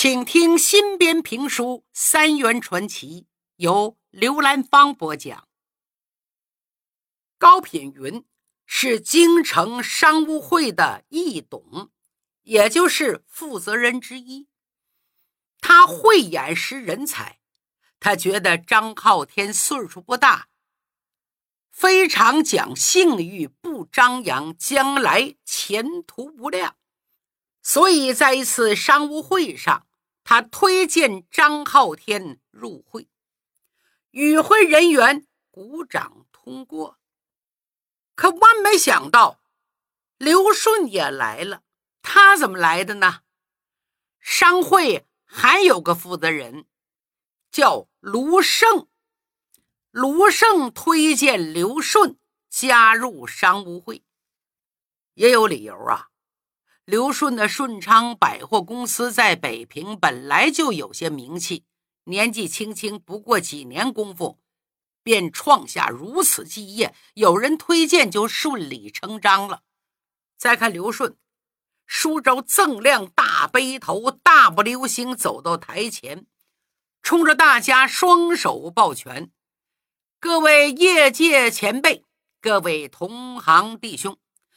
请听新编评书《三元传奇》，由刘兰芳播讲。高品云是京城商务会的易董，也就是负责人之一。他慧眼识人才，他觉得张浩天岁数不大，非常讲信誉，不张扬，将来前途无量。所以在一次商务会上。他推荐张浩天入会，与会人员鼓掌通过。可万没想到，刘顺也来了。他怎么来的呢？商会还有个负责人，叫卢胜。卢胜推荐刘顺加入商务会，也有理由啊。刘顺的顺昌百货公司在北平本来就有些名气，年纪轻轻，不过几年功夫，便创下如此基业，有人推荐就顺理成章了。再看刘顺，苏州锃亮大背头，大步流星走到台前，冲着大家双手抱拳：“各位业界前辈，各位同行弟兄，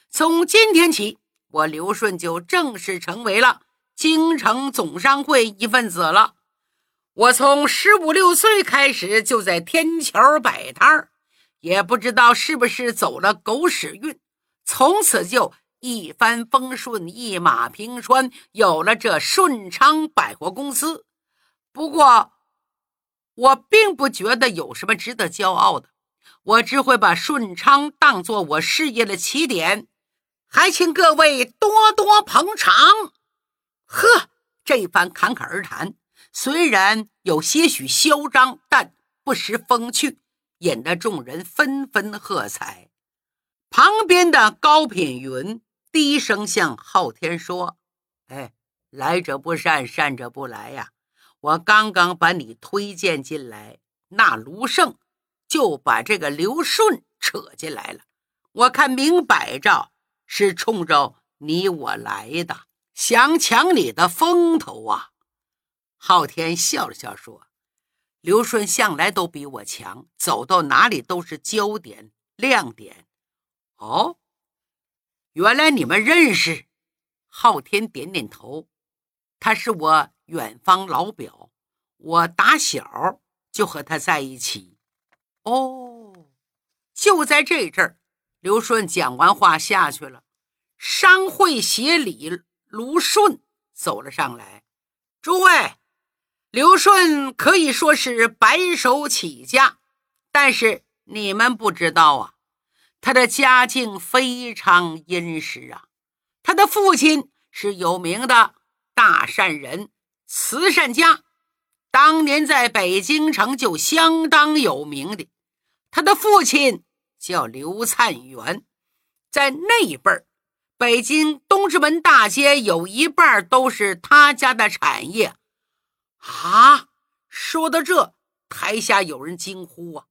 从今天起。”我刘顺就正式成为了京城总商会一份子了。我从十五六岁开始就在天桥摆摊儿，也不知道是不是走了狗屎运，从此就一帆风顺，一马平川，有了这顺昌百货公司。不过，我并不觉得有什么值得骄傲的，我只会把顺昌当做我事业的起点。还请各位多多捧场。呵，这番侃侃而谈，虽然有些许嚣张，但不失风趣，引得众人纷纷喝彩。旁边的高品云低声向昊天说：“哎，来者不善，善者不来呀！我刚刚把你推荐进来，那卢胜就把这个刘顺扯进来了。我看明摆着。”是冲着你我来的，想抢你的风头啊！昊天笑了笑说：“刘顺向来都比我强，走到哪里都是焦点亮点。”哦，原来你们认识？昊天点点头，他是我远方老表，我打小就和他在一起。哦，就在这阵儿。刘顺讲完话下去了，商会协理卢顺走了上来。诸位，刘顺可以说是白手起家，但是你们不知道啊，他的家境非常殷实啊。他的父亲是有名的大善人、慈善家，当年在北京城就相当有名的。他的父亲。叫刘灿元，在那一辈儿，北京东直门大街有一半都是他家的产业。啊，说到这，台下有人惊呼啊！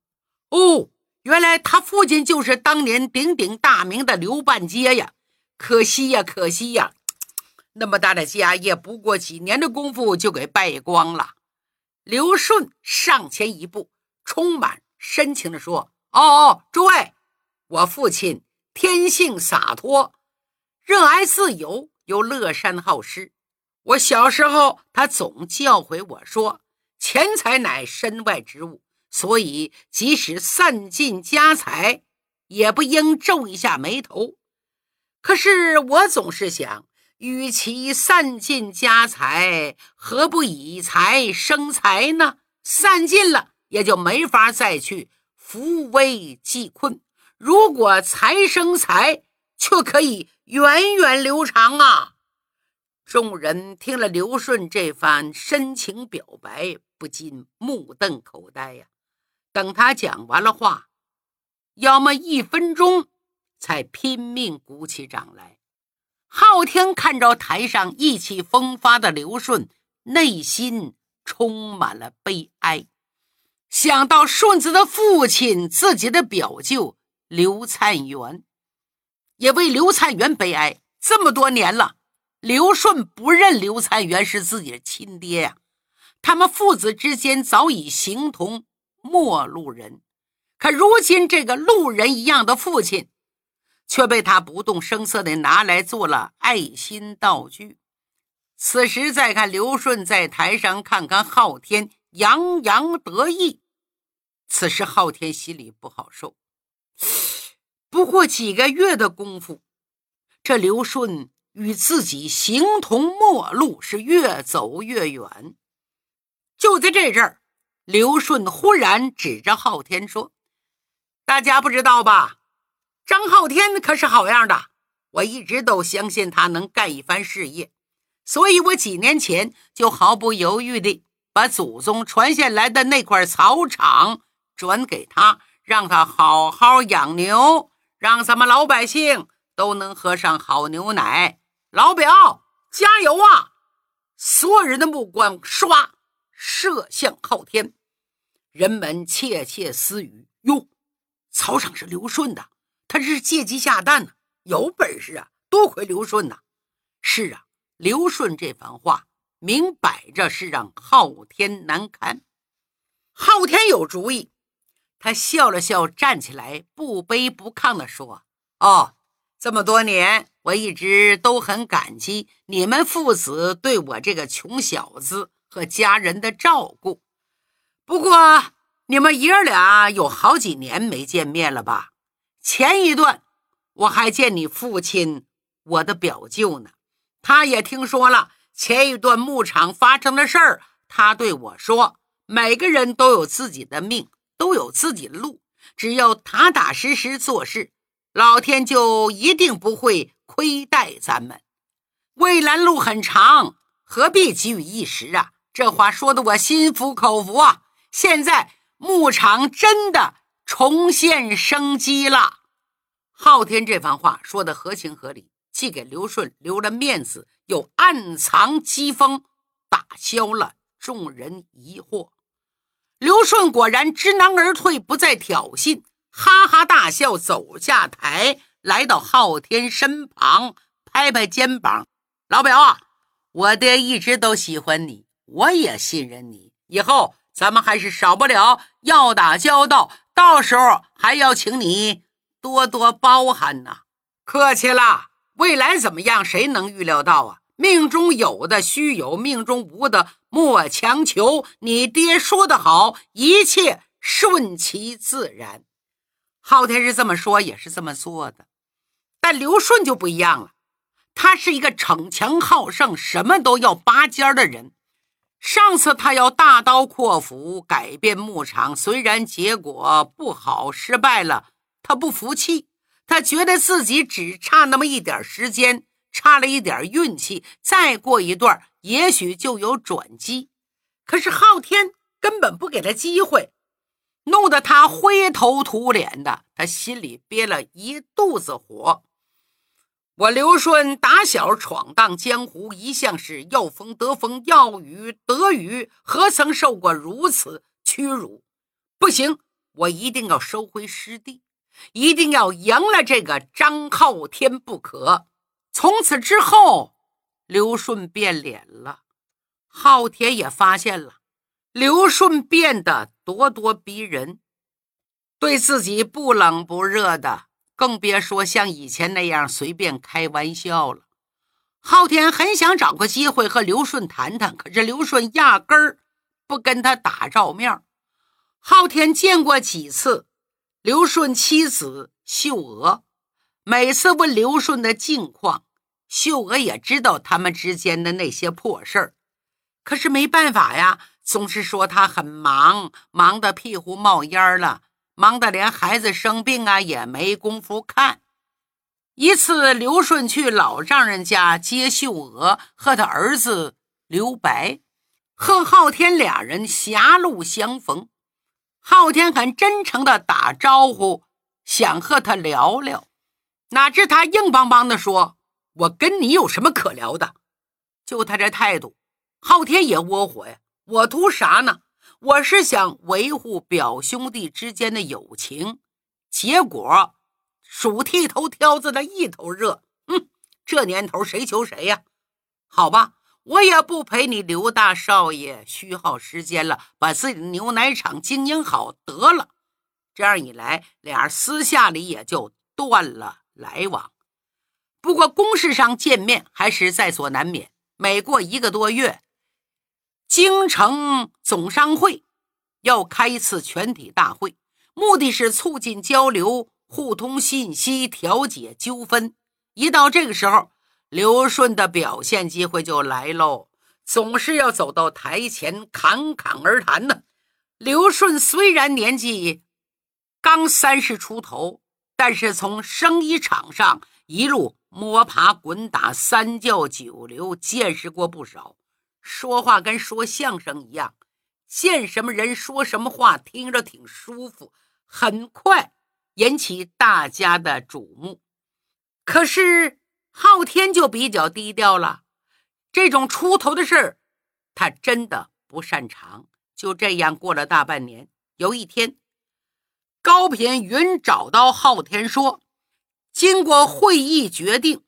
哦，原来他父亲就是当年鼎鼎大名的刘半街呀！可惜呀，可惜呀，那么大的家业，不过几年的功夫就给败光了。刘顺上前一步，充满深情地说。哦哦，诸位，我父亲天性洒脱，热爱自由，又乐善好施。我小时候，他总教诲我说：“钱财乃身外之物，所以即使散尽家财，也不应皱一下眉头。”可是我总是想，与其散尽家财，何不以财生财呢？散尽了，也就没法再去。扶危济困，如果财生财，却可以源远流长啊！众人听了刘顺这番深情表白，不禁目瞪口呆呀。等他讲完了话，要么一分钟才拼命鼓起掌来。昊天看着台上意气风发的刘顺，内心充满了悲哀。想到顺子的父亲，自己的表舅刘灿元，也为刘灿元悲哀。这么多年了，刘顺不认刘灿元是自己的亲爹呀，他们父子之间早已形同陌路人。可如今这个路人一样的父亲，却被他不动声色地拿来做了爱心道具。此时再看刘顺在台上看看昊天，洋洋得意。此时昊天心里不好受。不过几个月的功夫，这刘顺与自己形同陌路，是越走越远。就在这阵儿，刘顺忽然指着昊天说：“大家不知道吧？张昊天可是好样的，我一直都相信他能干一番事业，所以我几年前就毫不犹豫地把祖宗传下来的那块草场转给他，让他好好养牛。”让咱们老百姓都能喝上好牛奶，老表加油啊！所有人的目光唰射向昊天，人们窃窃私语：“哟，草场是刘顺的，他这是借鸡下蛋呢，有本事啊！多亏刘顺呐！是啊，刘顺这番话明摆着是让昊天难堪。昊天有主意。他笑了笑，站起来，不卑不亢地说：“哦，这么多年，我一直都很感激你们父子对我这个穷小子和家人的照顾。不过，你们爷儿俩有好几年没见面了吧？前一段，我还见你父亲，我的表舅呢。他也听说了前一段牧场发生的事儿。他对我说：每个人都有自己的命。”都有自己的路，只要踏踏实实做事，老天就一定不会亏待咱们。未来路很长，何必急于一时啊？这话说的我心服口服啊！现在牧场真的重现生机了。昊天这番话说的合情合理，既给刘顺留了面子，又暗藏机锋，打消了众人疑惑。刘顺果然知难而退，不再挑衅，哈哈大笑，走下台，来到昊天身旁，拍拍肩膀：“老表啊，我爹一直都喜欢你，我也信任你，以后咱们还是少不了要打交道，到时候还要请你多多包涵呐。”客气啦，未来怎么样，谁能预料到啊？命中有的须有，命中无的莫强求。你爹说的好，一切顺其自然。昊天是这么说，也是这么做的。但刘顺就不一样了，他是一个逞强好胜、什么都要拔尖的人。上次他要大刀阔斧改变牧场，虽然结果不好，失败了，他不服气，他觉得自己只差那么一点时间。差了一点运气，再过一段，也许就有转机。可是昊天根本不给他机会，弄得他灰头土脸的，他心里憋了一肚子火。我刘顺打小闯荡江湖，一向是要风得风，要雨得雨，何曾受过如此屈辱？不行，我一定要收回失地，一定要赢了这个张昊天不可。从此之后，刘顺变脸了。昊天也发现了，刘顺变得咄咄逼人，对自己不冷不热的，更别说像以前那样随便开玩笑了。昊天很想找个机会和刘顺谈谈，可是刘顺压根儿不跟他打照面。昊天见过几次刘顺妻子秀娥。每次问刘顺的近况，秀娥也知道他们之间的那些破事儿，可是没办法呀，总是说他很忙，忙得屁股冒烟了，忙得连孩子生病啊也没工夫看。一次，刘顺去老丈人家接秀娥和他儿子刘白，和昊天俩人狭路相逢，昊天很真诚地打招呼，想和他聊聊。哪知他硬邦邦地说：“我跟你有什么可聊的？就他这态度，昊天也窝火呀。我图啥呢？我是想维护表兄弟之间的友情，结果鼠剃头挑子的一头热。哼，这年头谁求谁呀？好吧，我也不陪你刘大少爷虚耗时间了，把自己的牛奶厂经营好得了。这样一来，俩人私下里也就断了来往。不过公事上见面还是在所难免。每过一个多月，京城总商会要开一次全体大会，目的是促进交流、互通信息、调解纠纷。一到这个时候，刘顺的表现机会就来喽，总是要走到台前侃侃而谈呢。刘顺虽然年纪刚三十出头，但是从生意场上一路。摸爬滚打，三教九流，见识过不少。说话跟说相声一样，见什么人说什么话，听着挺舒服，很快引起大家的瞩目。可是昊天就比较低调了，这种出头的事儿，他真的不擅长。就这样过了大半年，有一天，高品云找到昊天说。经过会议决定，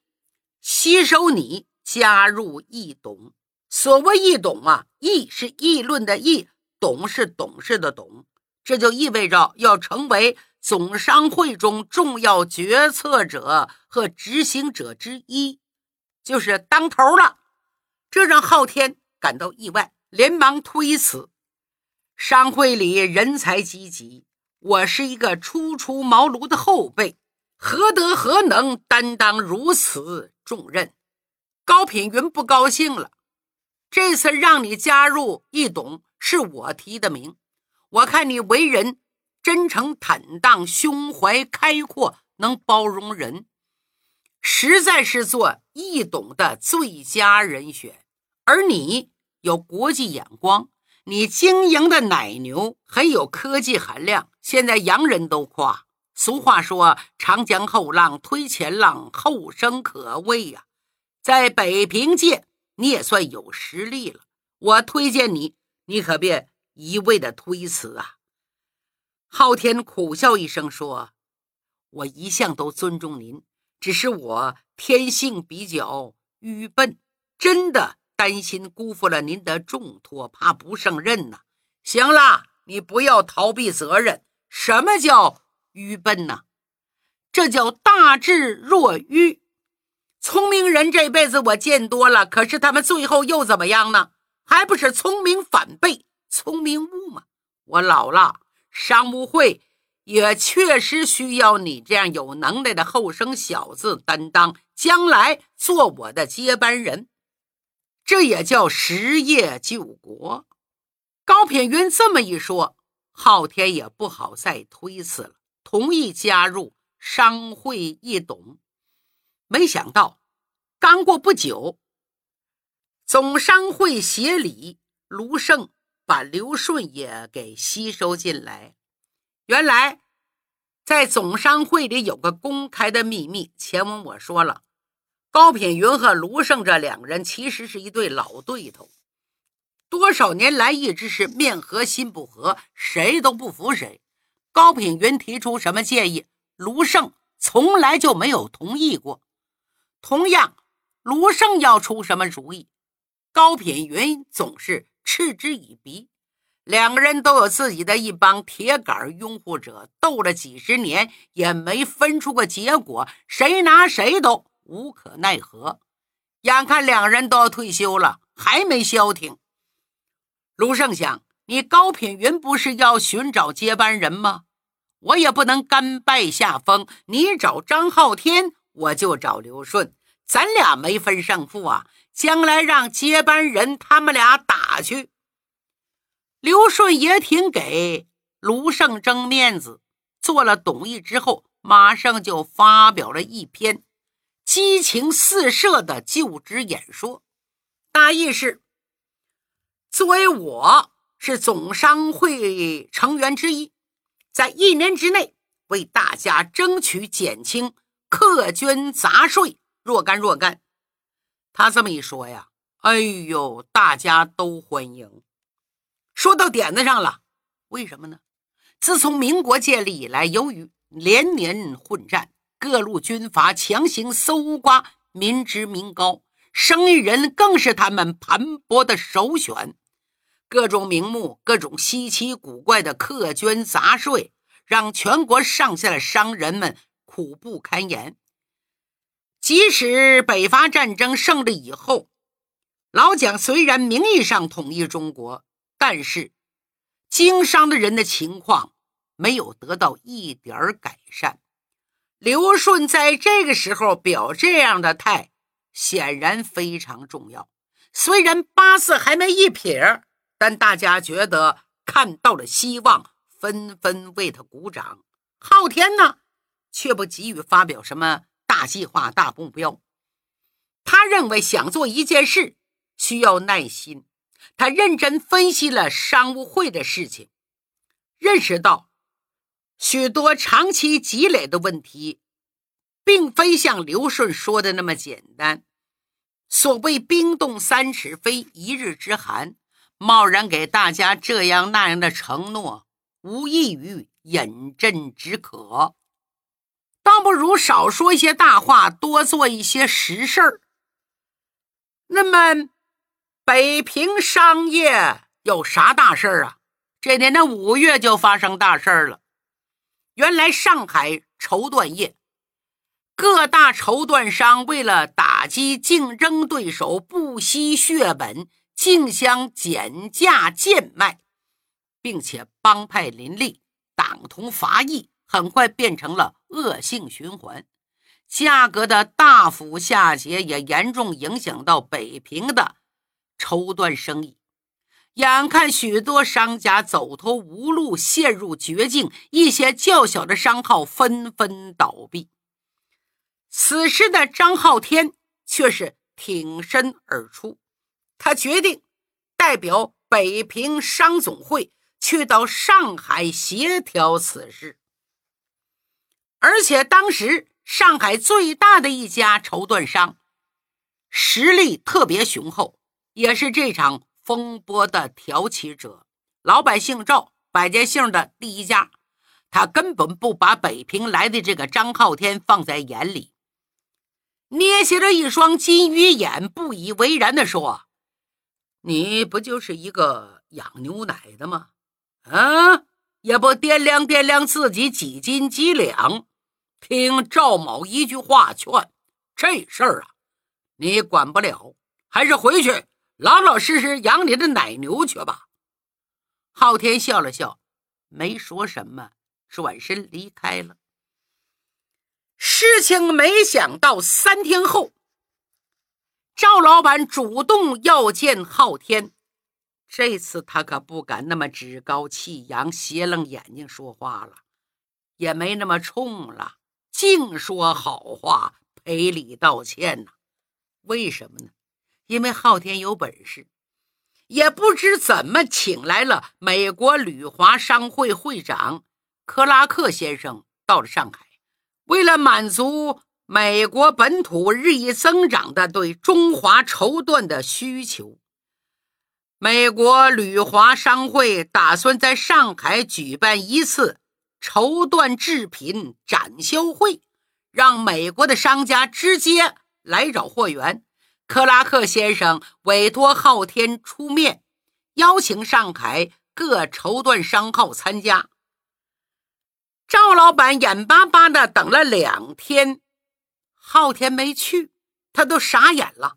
吸收你加入易董。所谓易董啊，易是议论的议，董是董事的董。这就意味着要成为总商会中重要决策者和执行者之一，就是当头了。这让昊天感到意外，连忙推辞。商会里人才济济，我是一个初出茅庐的后辈。何德何能担当如此重任？高品云不高兴了。这次让你加入易董，是我提的名。我看你为人真诚坦荡，胸怀开阔，能包容人，实在是做易董的最佳人选。而你有国际眼光，你经营的奶牛很有科技含量，现在洋人都夸。俗话说：“长江后浪推前浪，后生可畏呀。”在北平界，你也算有实力了。我推荐你，你可别一味的推辞啊。昊天苦笑一声说：“我一向都尊重您，只是我天性比较愚笨，真的担心辜负了您的重托，怕不胜任呐。”行了，你不要逃避责任。什么叫？愚笨呐，这叫大智若愚。聪明人这辈子我见多了，可是他们最后又怎么样呢？还不是聪明反被聪明误吗？我老了，商务会也确实需要你这样有能耐的后生小子担当，将来做我的接班人。这也叫实业救国。高品云这么一说，昊天也不好再推辞了。同意加入商会一董，没想到刚过不久，总商会协理卢胜把刘顺也给吸收进来。原来在总商会里有个公开的秘密，前文我说了，高品云和卢胜这两个人其实是一对老对头，多少年来一直是面和心不和，谁都不服谁。高品云提出什么建议，卢胜从来就没有同意过。同样，卢胜要出什么主意，高品云总是嗤之以鼻。两个人都有自己的一帮铁杆拥护者，斗了几十年也没分出个结果，谁拿谁都无可奈何。眼看两人都要退休了，还没消停。卢胜想。你高品云不是要寻找接班人吗？我也不能甘拜下风。你找张昊天，我就找刘顺，咱俩没分胜负啊！将来让接班人他们俩打去。刘顺也挺给卢胜争面子，做了董义之后，马上就发表了一篇激情四射的就职演说，大意是：作为我。是总商会成员之一，在一年之内为大家争取减轻客捐杂税若干若干。他这么一说呀，哎呦，大家都欢迎，说到点子上了。为什么呢？自从民国建立以来，由于连年混战，各路军阀强行搜刮民脂民膏，生意人更是他们盘剥的首选。各种名目、各种稀奇古怪的客捐杂税，让全国上下的商人们苦不堪言。即使北伐战争胜利以后，老蒋虽然名义上统一中国，但是经商的人的情况没有得到一点改善。刘顺在这个时候表这样的态，显然非常重要。虽然八字还没一撇。但大家觉得看到了希望，纷纷为他鼓掌。昊天呢，却不急于发表什么大计划、大目标。他认为想做一件事需要耐心。他认真分析了商务会的事情，认识到许多长期积累的问题，并非像刘顺说的那么简单。所谓冰冻三尺，非一日之寒。贸然给大家这样那样的承诺，无异于饮鸩止渴，倒不如少说一些大话，多做一些实事儿。那么，北平商业有啥大事儿啊？这年的五月就发生大事儿了。原来上海绸缎业各大绸缎商为了打击竞争对手，不惜血本。竞相减价贱卖，并且帮派林立，党同伐异，很快变成了恶性循环。价格的大幅下跌也严重影响到北平的绸缎生意。眼看许多商家走投无路，陷入绝境，一些较小的商号纷纷倒闭。此时的张浩天却是挺身而出。他决定代表北平商总会去到上海协调此事，而且当时上海最大的一家绸缎商实力特别雄厚，也是这场风波的挑起者。老板姓赵，百家姓的第一家，他根本不把北平来的这个张浩天放在眼里，捏起了一双金鱼眼，不以为然地说。你不就是一个养牛奶的吗？啊，也不掂量掂量自己几斤几两？听赵某一句话劝，这事儿啊，你管不了，还是回去老老实实养你的奶牛去吧。昊天笑了笑，没说什么，转身离开了。事情没想到三天后。赵老板主动要见昊天，这次他可不敢那么趾高气扬、斜楞眼睛说话了，也没那么冲了，净说好话、赔礼道歉呢。为什么呢？因为昊天有本事，也不知怎么请来了美国旅华商会会长克拉克先生到了上海，为了满足。美国本土日益增长的对中华绸缎的需求，美国旅华商会打算在上海举办一次绸缎制品展销会，让美国的商家直接来找货源。克拉克先生委托昊天出面，邀请上海各绸缎商号参加。赵老板眼巴巴的等了两天。昊天没去，他都傻眼了。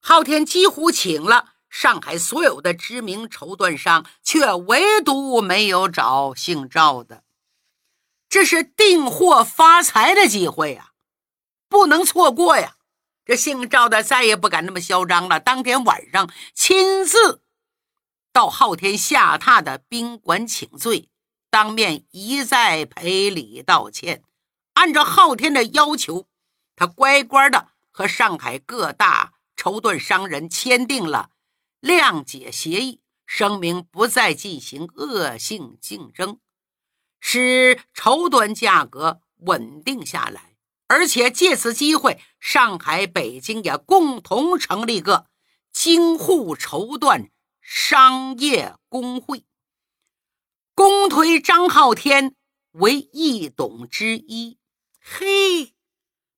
昊天几乎请了上海所有的知名绸缎商，却唯独没有找姓赵的。这是订货发财的机会呀，不能错过呀！这姓赵的再也不敢那么嚣张了。当天晚上，亲自到昊天下榻的宾馆请罪，当面一再赔礼道歉，按照昊天的要求。他乖乖的和上海各大绸缎商人签订了谅解协议，声明不再进行恶性竞争，使绸缎价格稳定下来。而且借此机会，上海、北京也共同成立个京沪绸缎商业工会，公推张浩天为一董之一。嘿。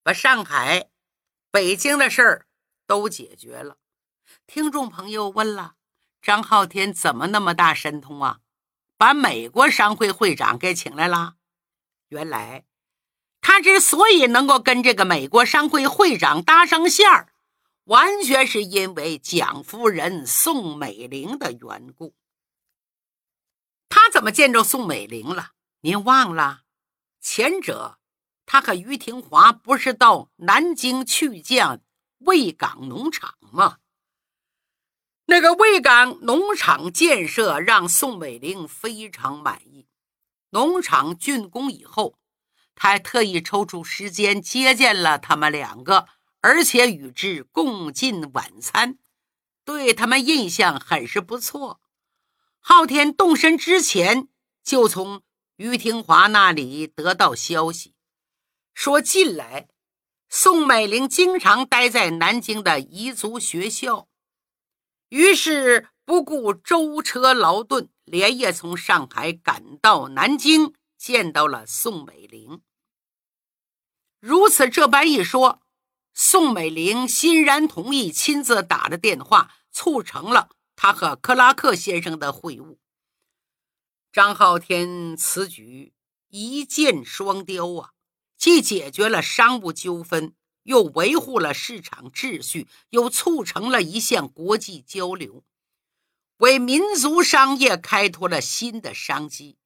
把上海、北京的事儿都解决了。听众朋友问了：张浩天怎么那么大神通啊？把美国商会会长给请来了？原来，他之所以能够跟这个美国商会会长搭上线儿，完全是因为蒋夫人宋美龄的缘故。他怎么见着宋美龄了？您忘了？前者，他和于廷华不是到南京去见卫岗农场吗？那个卫岗农场建设让宋美龄非常满意。农场竣工以后，他还特意抽出时间接见了他们两个，而且与之共进晚餐，对他们印象很是不错。昊天动身之前，就从于廷华那里得到消息，说近来宋美龄经常待在南京的彝族学校。于是不顾舟车劳顿，连夜从上海赶到南京，见到了宋美龄。如此这般一说，宋美龄欣然同意，亲自打了电话，促成了他和克拉克先生的会晤。张浩天此举一箭双雕啊，既解决了商务纠纷。又维护了市场秩序，又促成了一项国际交流，为民族商业开拓了新的商机。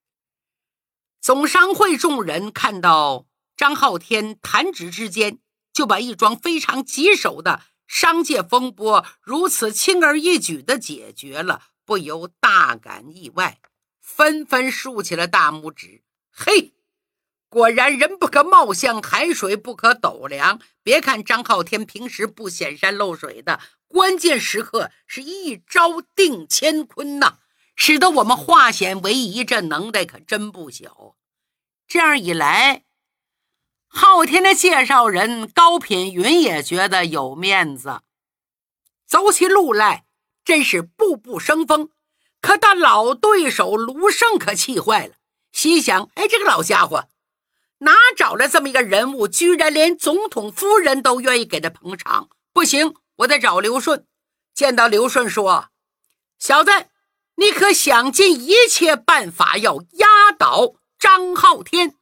总商会众人看到张浩天弹指之间就把一桩非常棘手的商界风波如此轻而易举地解决了，不由大感意外，纷纷竖起了大拇指。嘿！果然，人不可貌相，海水不可斗量。别看张浩天平时不显山露水的，关键时刻是一招定乾坤呐，使得我们化险为夷，这能耐可真不小。这样一来，昊天的介绍人高品云也觉得有面子，走起路来真是步步生风。可他老对手卢胜可气坏了，心想：哎，这个老家伙。哪找了这么一个人物？居然连总统夫人都愿意给他捧场。不行，我得找刘顺。见到刘顺说：“小子，你可想尽一切办法要压倒张浩天？”